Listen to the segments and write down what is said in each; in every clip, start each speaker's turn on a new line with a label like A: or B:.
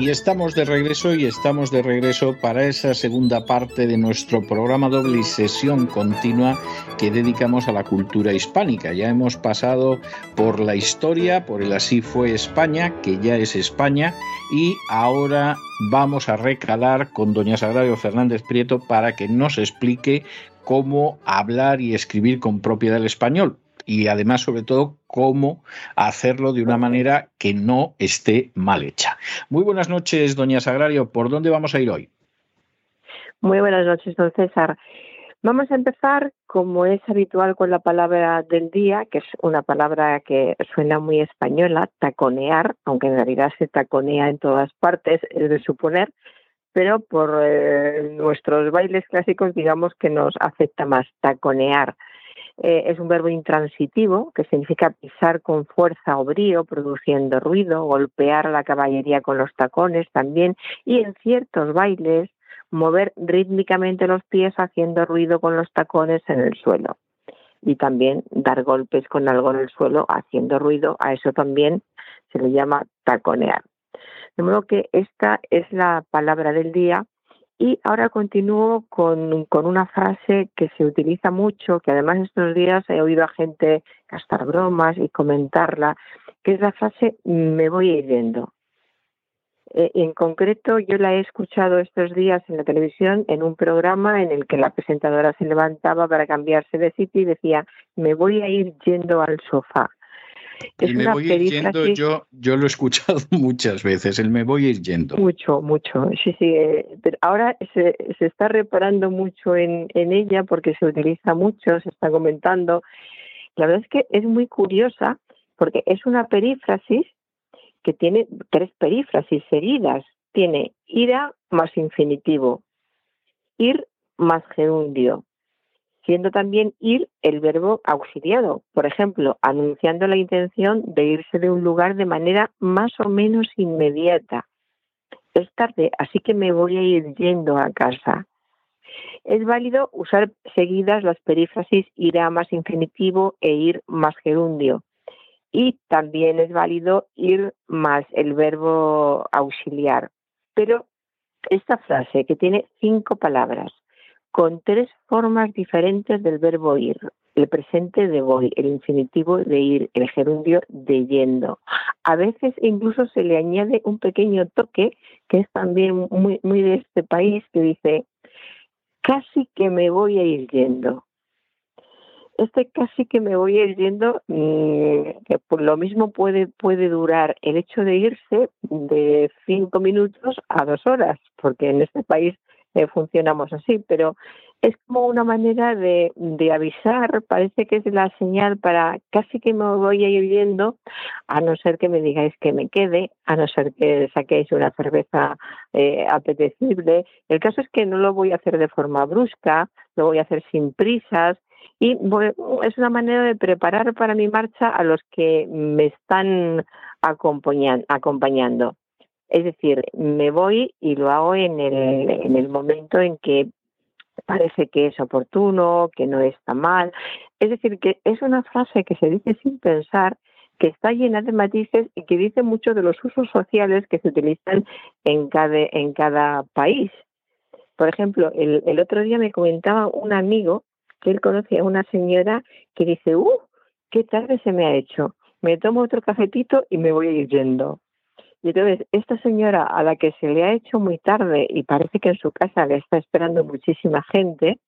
A: Y estamos de regreso y estamos de regreso para esa segunda parte de nuestro programa doble y sesión continua que dedicamos a la cultura hispánica. Ya hemos pasado por la historia, por el Así fue España, que ya es España, y ahora vamos a recalar con doña Sagrario Fernández Prieto para que nos explique cómo hablar y escribir con propiedad el español y además, sobre todo, cómo hacerlo de una manera que no esté mal hecha. Muy buenas noches, doña Sagrario. ¿Por dónde vamos a ir hoy?
B: Muy buenas noches, don César. Vamos a empezar, como es habitual, con la palabra del día, que es una palabra que suena muy española, taconear, aunque en realidad se taconea en todas partes, es de suponer, pero por eh, nuestros bailes clásicos digamos que nos afecta más taconear. Eh, es un verbo intransitivo que significa pisar con fuerza o brío, produciendo ruido, golpear a la caballería con los tacones también y en ciertos bailes mover rítmicamente los pies haciendo ruido con los tacones en el suelo. Y también dar golpes con algo en el suelo haciendo ruido, a eso también se le llama taconear. De modo que esta es la palabra del día y ahora continúo con, una frase que se utiliza mucho, que además estos días he oído a gente gastar bromas y comentarla, que es la frase me voy a ir yendo. Eh, en concreto, yo la he escuchado estos días en la televisión en un programa en el que la presentadora se levantaba para cambiarse de sitio y decía, me voy a ir yendo al sofá
A: y me voy ir yendo, yo, yo lo he escuchado muchas veces, el me voy a ir yendo.
B: Mucho, mucho, sí, sí. Eh, pero ahora se, se está reparando mucho en, en ella porque se utiliza mucho, se está comentando. La verdad es que es muy curiosa porque es una perífrasis que tiene tres perífrasis seguidas. Tiene ira más infinitivo, ir más gerundio, siendo también ir el verbo auxiliado, por ejemplo, anunciando la intención de irse de un lugar de manera más o menos inmediata. Es tarde, así que me voy a ir yendo a casa. Es válido usar seguidas las perífrasis irá más infinitivo e ir más gerundio. Y también es válido ir más el verbo auxiliar. Pero esta frase, que tiene cinco palabras, con tres formas diferentes del verbo ir. El presente de voy, el infinitivo de ir, el gerundio de yendo. A veces incluso se le añade un pequeño toque, que es también muy, muy de este país, que dice, casi que me voy a ir yendo. Este casi que me voy a ir yendo, mm, que por lo mismo puede, puede durar el hecho de irse de cinco minutos a dos horas, porque en este país eh, funcionamos así, pero es como una manera de, de, avisar, parece que es la señal para casi que me voy a ir viendo, a no ser que me digáis que me quede, a no ser que saquéis una cerveza eh, apetecible. El caso es que no lo voy a hacer de forma brusca, lo voy a hacer sin prisas y es una manera de preparar para mi marcha a los que me están acompañando. Es decir, me voy y lo hago en el, en el momento en que parece que es oportuno, que no está mal. Es decir, que es una frase que se dice sin pensar, que está llena de matices y que dice mucho de los usos sociales que se utilizan en cada, en cada país. Por ejemplo, el, el otro día me comentaba un amigo que él conocía a una señora que dice, ¡uh! ¡Qué tarde se me ha hecho! Me tomo otro cafetito y me voy a ir yendo. Y entonces, esta señora a la que se le ha hecho muy tarde y parece que en su casa le está esperando muchísima gente,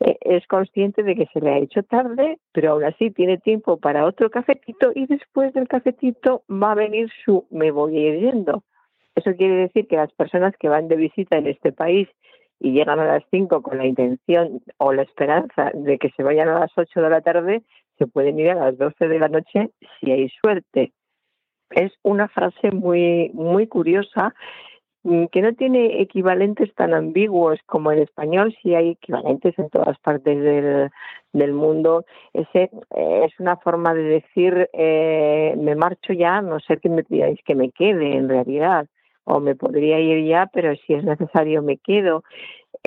B: eh, es consciente de que se le ha hecho tarde, pero aún así tiene tiempo para otro cafetito y después del cafetito va a venir su me voy a ir yendo. Eso quiere decir que las personas que van de visita en este país y llegan a las 5 con la intención o la esperanza de que se vayan a las 8 de la tarde, se pueden ir a las 12 de la noche si hay suerte es una frase muy, muy curiosa mm, que no tiene equivalentes tan ambiguos como en español, sí hay equivalentes en todas partes del, del mundo. Ese eh, es una forma de decir eh, me marcho ya, no sé que me pidáis que me quede en realidad, o me podría ir ya, pero si es necesario me quedo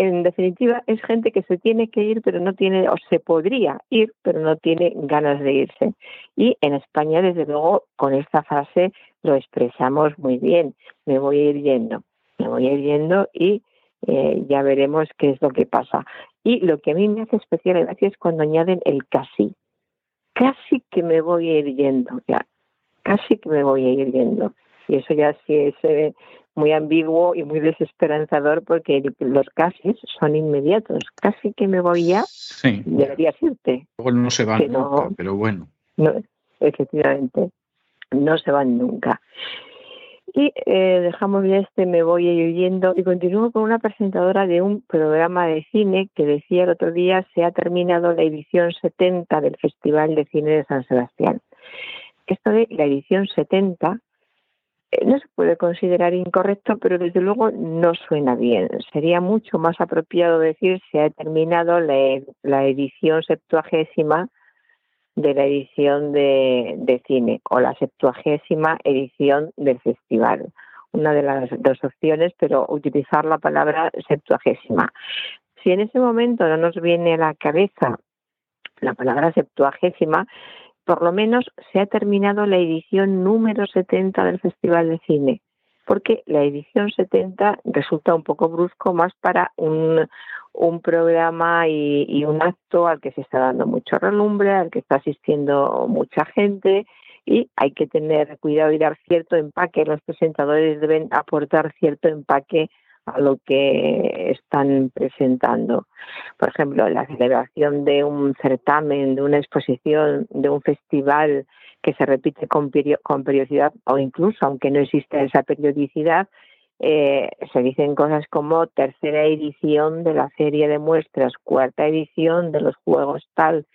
B: en definitiva, es gente que se tiene que ir, pero no tiene, o se podría ir, pero no tiene ganas de irse. Y en España, desde luego, con esta frase lo expresamos muy bien. Me voy a ir yendo, me voy a ir yendo y eh, ya veremos qué es lo que pasa. Y lo que a mí me hace especial gracia es cuando añaden el casi. Casi que me voy a ir yendo, ya. Casi que me voy a ir yendo. Y eso ya sí es eh, muy ambiguo y muy desesperanzador porque los casi son inmediatos. Casi que me voy ya, sí. deberías irte.
A: Luego no se van nunca, pero bueno.
B: No, efectivamente, no se van nunca. Y eh, dejamos ya este Me voy huyendo y continúo con una presentadora de un programa de cine que decía el otro día se ha terminado la edición 70 del Festival de Cine de San Sebastián. Esto de la edición 70 eh, no se puede considerar incorrecto, pero desde luego no suena bien. Sería mucho más apropiado decir se ha terminado la, edición septuagésima de la edición de, cine o la septuagésima edición del festival. Una de las dos opciones, pero utilizar la palabra septuagésima. Si en ese momento no nos viene a la cabeza la palabra septuagésima, por lo menos se ha terminado la edición número 70 del Festival de Cine, porque la edición 70 resulta un poco brusco más para un, un programa y, y, un acto al que se está dando mucho relumbre, al que está asistiendo mucha gente y hay que tener cuidado y dar cierto empaque. Los presentadores deben aportar cierto empaque a lo que están presentando. Por ejemplo, la celebración de un certamen, de una exposición, de un festival que se repite con, periodicidad o incluso aunque no exista esa periodicidad, eh, se dicen cosas como tercera edición de la serie de muestras, cuarta edición de los juegos tal,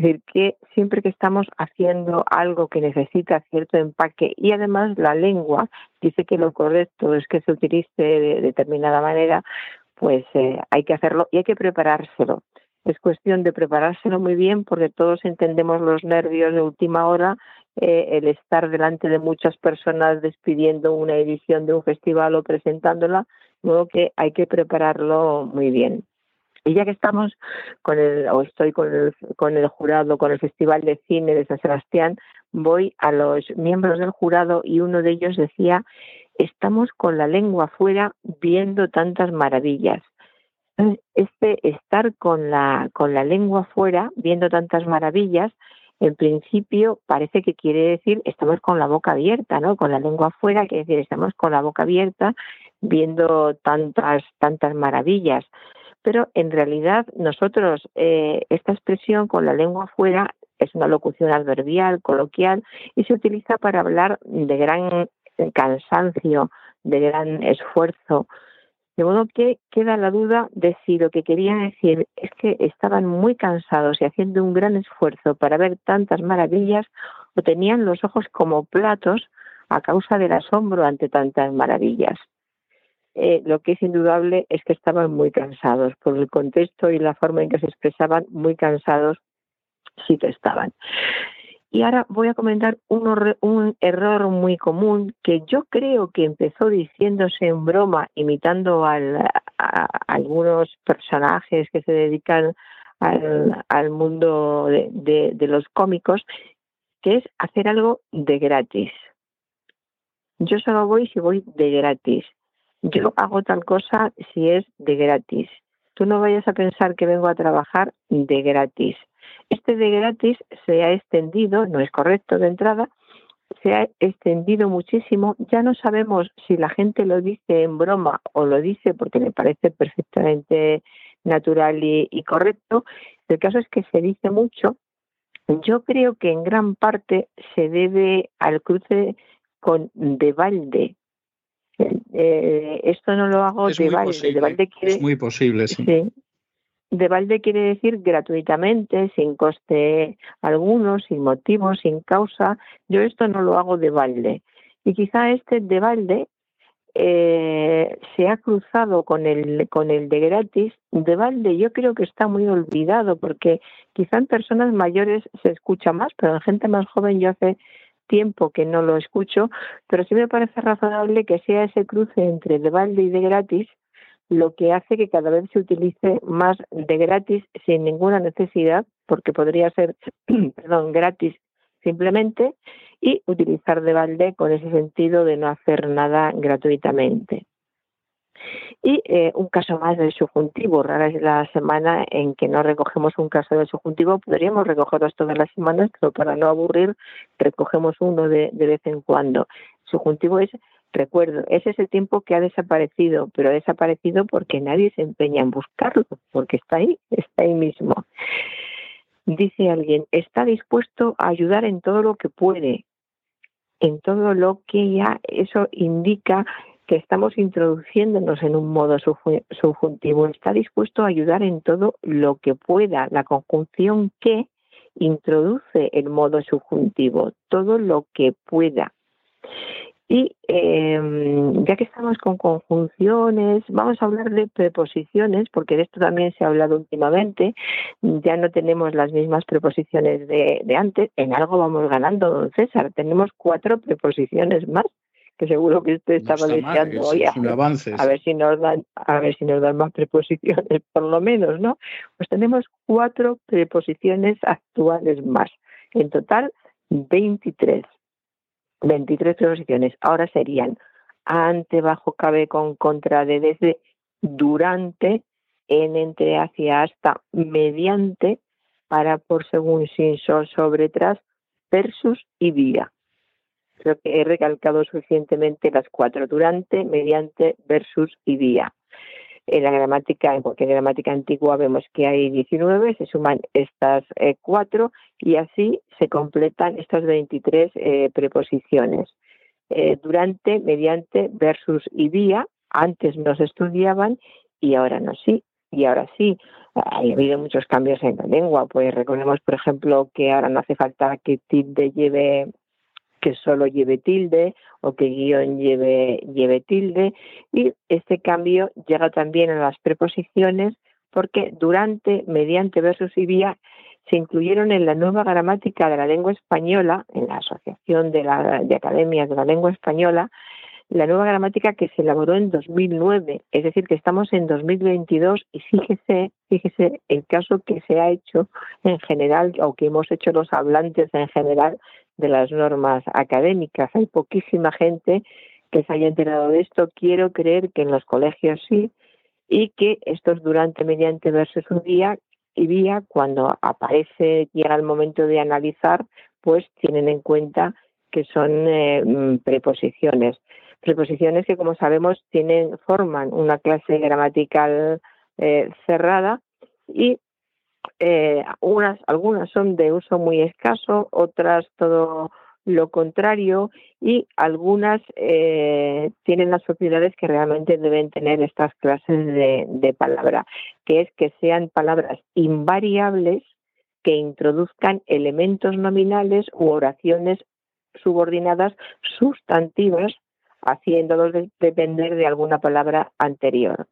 B: es decir, que siempre que estamos haciendo algo que necesita cierto empaque y además la lengua dice que lo correcto es que se utilice de determinada manera, pues eh, hay que hacerlo y hay que preparárselo. Es cuestión de preparárselo muy bien porque todos entendemos los nervios de última hora, eh, el estar delante de muchas personas despidiendo una edición de un festival o presentándola, luego que hay que prepararlo muy bien. Y ya que estamos con el, o estoy con el, con el jurado, con el Festival de Cine de San Sebastián, voy a los miembros del jurado y uno de ellos decía, estamos con la lengua afuera viendo tantas maravillas. Este estar con la, con la lengua afuera viendo tantas maravillas, en principio parece que quiere decir estamos con la boca abierta, ¿no? Con la lengua afuera quiere decir estamos con la boca abierta viendo tantas, tantas maravillas pero en realidad nosotros eh, esta expresión con la lengua afuera es una locución adverbial, coloquial, y se utiliza para hablar de gran cansancio, de gran esfuerzo. De modo que queda la duda de si lo que quería decir es que estaban muy cansados y haciendo un gran esfuerzo para ver tantas maravillas o tenían los ojos como platos a causa del asombro ante tantas maravillas. Eh, lo que es indudable es que estaban muy cansados por el contexto y la forma en que se expresaban, muy cansados sí que estaban. Y ahora voy a comentar un, un, error muy común que yo creo que empezó diciéndose en broma, imitando a, algunos personajes que se dedican al, al mundo de, de los cómicos, que es hacer algo de gratis. Yo solo voy si voy de gratis yo hago tal cosa si es de gratis. Tú no vayas a pensar que vengo a trabajar de gratis. Este de gratis se ha extendido, no es correcto de entrada, se ha extendido muchísimo. Ya no sabemos si la gente lo dice en broma o lo dice porque le parece perfectamente natural y, correcto. El caso es que se dice mucho. Yo creo que en gran parte se debe al cruce con de balde, eh, esto no lo hago de balde.
A: es muy posible, sí.
B: De balde quiere decir gratuitamente, sin coste alguno, sin motivo, sin causa. Yo esto no lo hago de balde. Y quizá este de balde eh, se ha cruzado con el, con el de gratis, de balde yo creo que está muy olvidado porque quizá en personas mayores se escucha más, pero en gente más joven yo hace tiempo que no lo escucho, pero sí me parece razonable que sea ese cruce entre de balde y de gratis lo que hace que cada vez se utilice más de gratis sin ninguna necesidad, porque podría ser, perdón, gratis simplemente, y utilizar de balde con ese sentido de no hacer nada gratuitamente. Y eh, un caso más del subjuntivo. Rara es la semana en que no recogemos un caso del subjuntivo. Podríamos recogerlos todas las semanas, pero para no aburrir, recogemos uno de, vez en cuando. El subjuntivo es recuerdo, es ese tiempo que ha desaparecido, pero ha desaparecido porque nadie se empeña en buscarlo, porque está ahí, está ahí mismo. Dice alguien, está dispuesto a ayudar en todo lo que puede, en todo lo que ya eso indica que estamos introduciéndonos en un modo subjuntivo. Está dispuesto a ayudar en todo lo que pueda. La conjunción que introduce el modo subjuntivo, todo lo que pueda. Y em, ya que estamos con conjunciones, vamos a hablar de preposiciones, porque de esto también se ha hablado últimamente. Ya no tenemos las mismas preposiciones de, antes. En algo vamos ganando, don César. Tenemos cuatro preposiciones más que seguro que usted estaba deseando
A: hoy. A
B: ver si nos dan, a ver si nos dan más preposiciones, por lo menos, ¿no? Pues tenemos cuatro preposiciones actuales más. En total, 23. 23 preposiciones. Ahora serían ante, bajo, cabe, con, contra, de, desde, durante, en, entre, hacia, hasta, mediante, para, por, según, sin, sol, sobre, tras, versus y vía. Creo que he recalcado suficientemente las cuatro, durante, mediante, versus y vía. En la gramática, en cualquier gramática antigua vemos que hay 19, se suman estas eh, cuatro y así se completan estas 23 eh, preposiciones. Eh, durante, mediante, versus y vía, antes no se estudiaban y ahora no sí. Y ahora sí, ha habido muchos cambios en la lengua. Pues recordemos, por ejemplo, que ahora no hace falta que tilde lleve que solo lleve tilde o que guion lleve, lleve tilde. Y este cambio llega también a las preposiciones porque durante, mediante, versus y vía se incluyeron en la nueva gramática de la lengua española, en la Asociación de, la, de Academias de la Lengua Española, la nueva gramática que se elaboró en 2009, es decir, que estamos en 2022 y fíjese, fíjese el caso que se ha hecho en general o que hemos hecho los hablantes en general de las normas académicas. Hay poquísima gente que se haya enterado de esto. Quiero creer que en los colegios sí y que estos durante, mediante, versus un día y vía, cuando aparece, llega el momento de analizar, pues tienen en cuenta que son eh, mm, preposiciones. Preposiciones que, como sabemos, tienen, forman una clase gramatical eh, cerrada y eh, unas, algunas son de uso muy escaso, otras todo lo contrario y algunas eh, tienen las propiedades que realmente deben tener estas clases de, de palabra, que es que sean palabras invariables que introduzcan elementos nominales u oraciones subordinadas sustantivas, haciéndolos depender de alguna palabra anterior.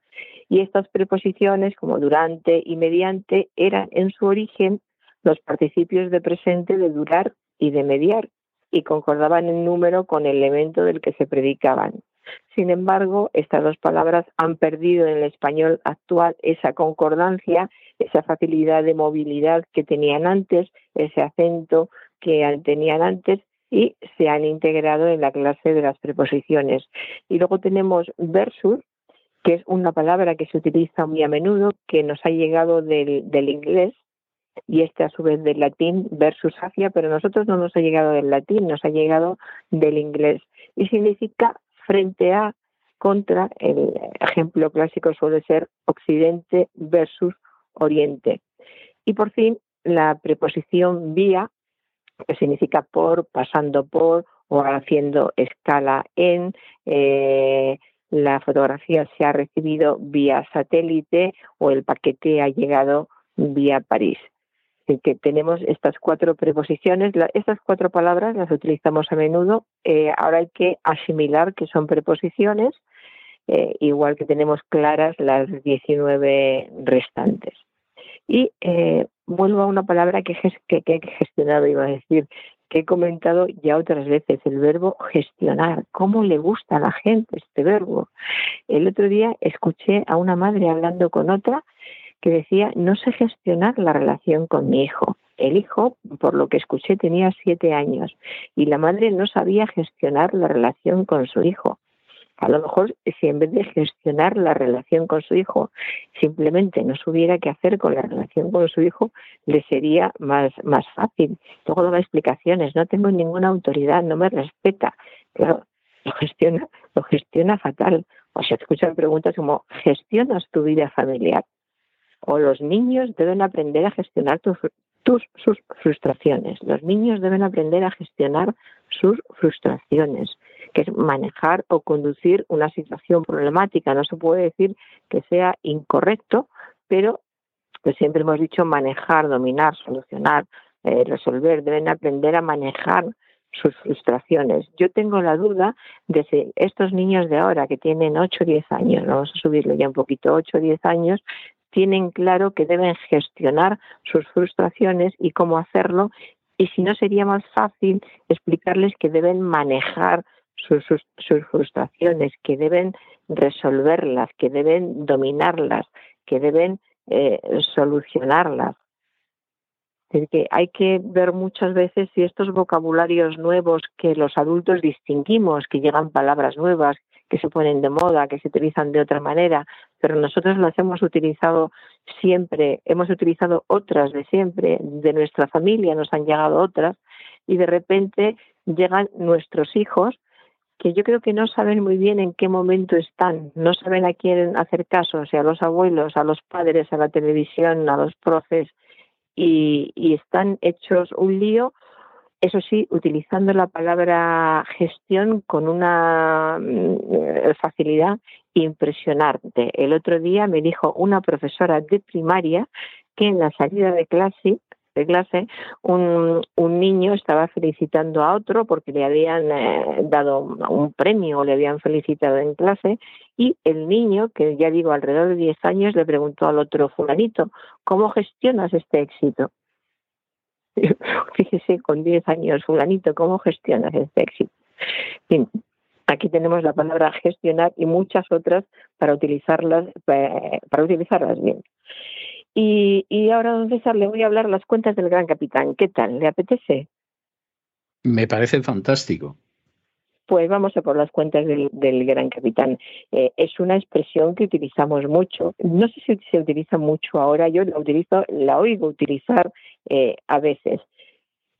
B: Y estas preposiciones, como durante y mediante, eran en su origen los participios de presente de durar y de mediar, y concordaban en número con el elemento del que se predicaban. Sin embargo, estas dos palabras han perdido en el español actual esa concordancia, esa facilidad de movilidad que tenían antes, ese acento que tenían antes y se han integrado en la clase de las preposiciones. Y luego tenemos versus, que es una palabra que se utiliza muy a menudo, que nos ha llegado del, del inglés y este a su vez del latín versus hacia, pero nosotros no nos ha llegado del latín, nos ha llegado del inglés y significa frente a, contra, el ejemplo clásico suele ser occidente versus oriente. Y por fin la preposición vía, que significa por, pasando por o haciendo escala en, eh, la fotografía se ha recibido vía satélite o el paquete ha llegado vía París. que tenemos estas cuatro preposiciones, estas cuatro palabras las utilizamos a menudo. Eh, ahora hay que asimilar que son preposiciones eh, igual que tenemos claras las 19 restantes. Y eh, vuelvo a una palabra que, que he gestionado, iba a decir, que he comentado ya otras veces, el verbo gestionar. ¿Cómo le gusta a la gente este verbo? El otro día escuché a una madre hablando con otra que decía, no sé gestionar la relación con mi hijo. El hijo, por lo que escuché, tenía siete años y la madre no sabía gestionar la relación con su hijo. A lo mejor si en vez de gestionar la relación con su hijo, simplemente no supiera qué hacer con la relación con su hijo, le sería más, más fácil. Luego da explicaciones, no tengo ninguna autoridad, no me respeta. Claro, lo gestiona, lo gestiona fatal. O se escuchan preguntas como, ¿gestionas tu vida familiar? O los niños deben aprender a gestionar tus, tus, sus frustraciones. Los niños deben aprender a gestionar sus frustraciones que es manejar o conducir una situación problemática. No se puede decir que sea incorrecto, pero pues siempre hemos dicho manejar, dominar, solucionar, eh, resolver. Deben aprender a manejar sus frustraciones. Yo tengo la duda de si estos niños de ahora que tienen 8 o 10 años, vamos a subirlo ya un poquito, 8 o 10 años, tienen claro que deben gestionar sus frustraciones y cómo hacerlo. Y si no sería más fácil explicarles que deben manejar sus, frustraciones, que deben resolverlas, que deben dominarlas, que deben eh, solucionarlas. Que hay que ver muchas veces si estos vocabularios nuevos que los adultos distinguimos, que llegan palabras nuevas, que se ponen de moda, que se utilizan de otra manera, pero nosotros las hemos utilizado siempre, hemos utilizado otras de siempre, de nuestra familia nos han llegado otras, y de repente llegan nuestros hijos que yo creo que no saben muy bien en qué momento están, no saben a quién hacer caso, o sea, a los abuelos, a los padres, a la televisión, a los profes, y, están hechos un lío, eso sí, utilizando la palabra gestión con una mm, facilidad impresionante. El otro día me dijo una profesora de primaria que en la salida de clase de clase, un, un niño estaba felicitando a otro porque le habían eh, dado un premio o le habían felicitado en clase y el niño, que ya digo alrededor de 10 años, le preguntó al otro fulanito, ¿cómo gestionas este éxito? Fíjese, con 10 años, fulanito, ¿cómo gestionas este éxito? aquí tenemos la palabra gestionar y muchas otras para utilizarlas, eh, para utilizarlas bien. Y, y ahora, don César, le voy a hablar las cuentas del Gran Capitán. ¿Qué tal? ¿Le apetece?
A: Me parece fantástico.
B: Pues vamos a por las cuentas del, Gran Capitán. Eh, es una expresión que utilizamos mucho. No sé si se utiliza mucho ahora, yo la utilizo, la oigo utilizar eh, a veces.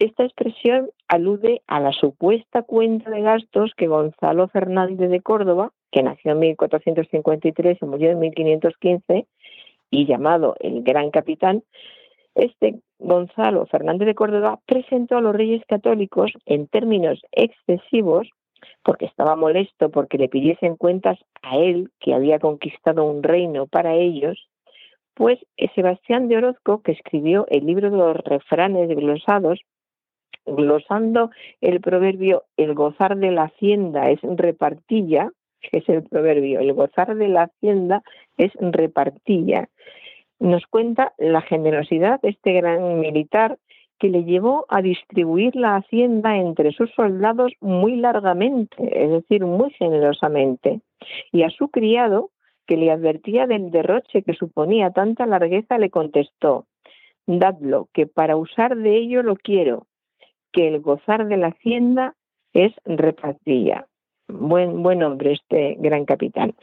B: Esta expresión alude a la supuesta cuenta de gastos que Gonzalo Fernández de Córdoba, que nació en 1453 y murió en 1515, y llamado el Gran Capitán, este Gonzalo Fernández de Córdoba presentó a los reyes católicos en términos excesivos, porque estaba molesto porque le pidiesen cuentas a él, que había conquistado un reino para ellos, pues Sebastián de Orozco, que escribió el libro de los refranes glosados, glosando el proverbio el gozar de la hacienda es repartilla, es el proverbio, el gozar de la hacienda es repartilla. Nos cuenta la generosidad de este gran militar que le llevó a distribuir la hacienda entre sus soldados muy largamente, es decir, muy generosamente, y a su criado, que le advertía del derroche que suponía tanta largueza, le contestó, dadlo, que para usar de ello lo quiero, que el gozar de la hacienda es repartilla buen, buen hombre este gran capitán.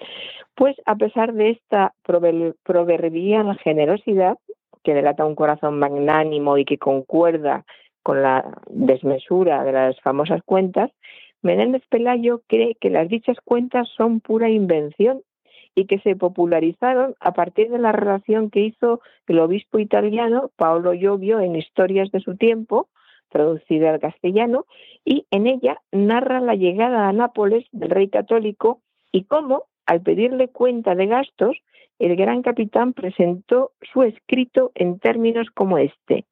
B: Pues a pesar de esta proverbial generosidad, que delata un corazón magnánimo y que concuerda con la desmesura de las famosas cuentas, Menéndez Pelayo cree que las dichas cuentas son pura invención y que se popularizaron a partir de la relación que hizo el obispo italiano Paolo Giovio en Historias de su tiempo traducida al castellano, y en ella narra la llegada a Nápoles del rey católico y cómo, al pedirle cuenta de gastos, el gran capitán presentó su escrito en términos como este.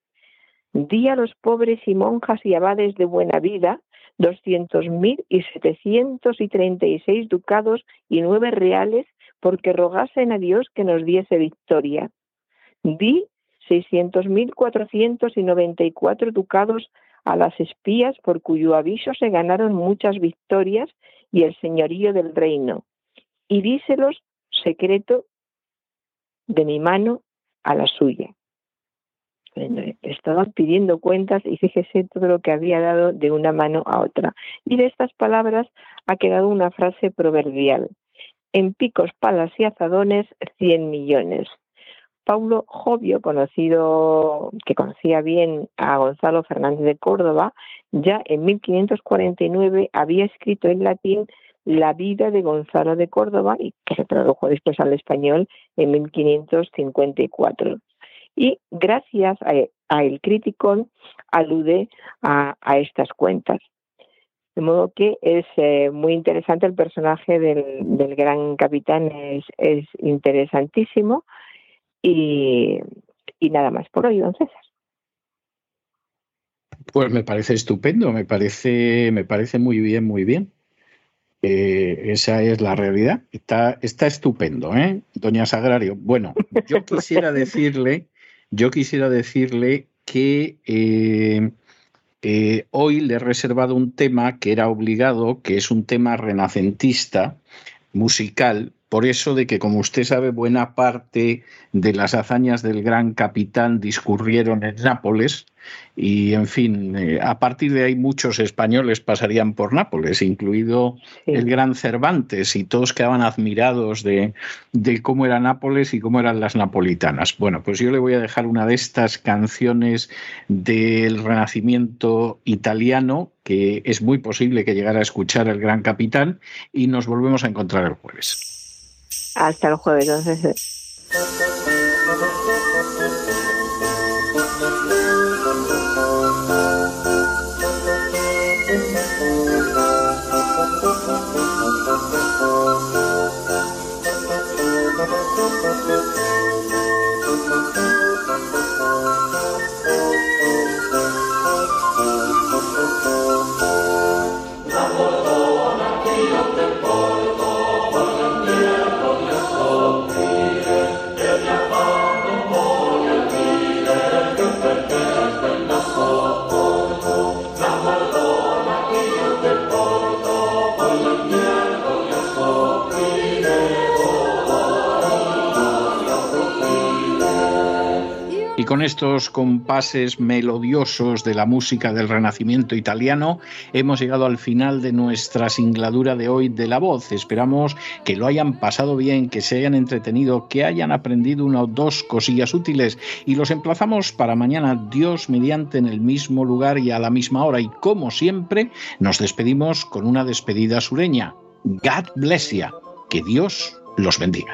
B: Di a los pobres y monjas y abades de buena vida 200.000 y 736 ducados y nueve reales porque rogasen a Dios que nos diese victoria. Di 600.494 ducados a las espías por cuyo aviso se ganaron muchas victorias y el señorío del reino. Y díselos secreto de mi mano a la suya. Estaban pidiendo cuentas y fíjese todo lo que había dado de una mano a otra. Y de estas palabras ha quedado una frase proverbial. En picos, palas y azadones, cien millones. Paulo Jovio, conocido, que conocía bien a Gonzalo Fernández de Córdoba, ya en 1549 había escrito en latín la vida de Gonzalo de Córdoba y que se tradujo después al español en 1554. Y gracias a, el crítico alude a, estas cuentas. De modo que es eh, muy interesante el personaje del, gran capitán, es interesantísimo. Y, y nada más por hoy, don César.
A: Pues me parece estupendo, me parece, me parece muy bien, muy bien. Eh, esa es la realidad. Está, está estupendo, ¿eh? Doña Sagrario. Bueno, yo quisiera decirle, yo quisiera decirle que eh, eh, hoy le he reservado un tema que era obligado, que es un tema renacentista, musical, por eso de que, como usted sabe, buena parte de las hazañas del gran capitán discurrieron en Nápoles y, en fin, eh, a partir de ahí muchos españoles pasarían por Nápoles, incluido el gran Cervantes, y todos quedaban admirados de, de cómo era Nápoles y cómo eran las napolitanas. Bueno, pues yo le voy a dejar una de estas canciones del Renacimiento italiano que es muy posible que llegara a escuchar el gran capitán y nos volvemos a encontrar el jueves.
B: Hasta el jueves, entonces.
A: Estos compases melodiosos de la música del Renacimiento italiano, hemos llegado al final de nuestra singladura de hoy de la voz. Esperamos que lo hayan pasado bien, que se hayan entretenido, que hayan aprendido una o dos cosillas útiles y los emplazamos para mañana, Dios mediante, en el mismo lugar y a la misma hora. Y como siempre, nos despedimos con una despedida sureña. God bless you. Que Dios los bendiga.